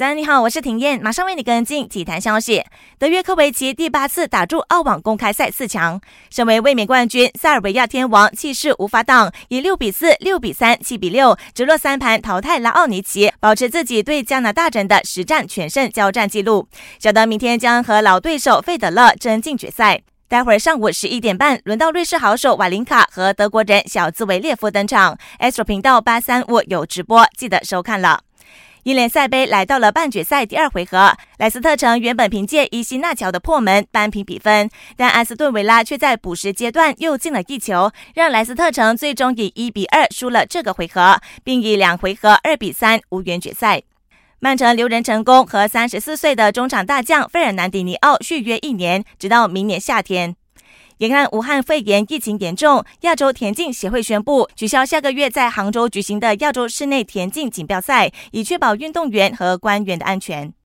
早安，你好，我是婷燕，马上为你跟进体坛消息。德约科维奇第八次打入澳网公开赛四强，身为卫冕冠军，塞尔维亚天王气势无法挡，以六比四、六比三、七比六直落三盘淘汰拉奥尼奇，保持自己对加拿大人的实战全胜交战记录。小德明天将和老对手费德勒争进决赛。待会儿上午十一点半，轮到瑞士好手瓦林卡和德国人小兹维列夫登场。Astro 频道八三五有直播，记得收看了。英联赛杯来到了半决赛第二回合，莱斯特城原本凭借伊西纳乔的破门扳平比分，但阿斯顿维拉却在补时阶段又进了一球，让莱斯特城最终以一比二输了这个回合，并以两回合二比三无缘决赛。曼城留人成功，和三十四岁的中场大将费尔南迪尼奥续约一年，直到明年夏天。眼看武汉肺炎疫情严重，亚洲田径协会宣布取消下个月在杭州举行的亚洲室内田径锦标赛，以确保运动员和官员的安全。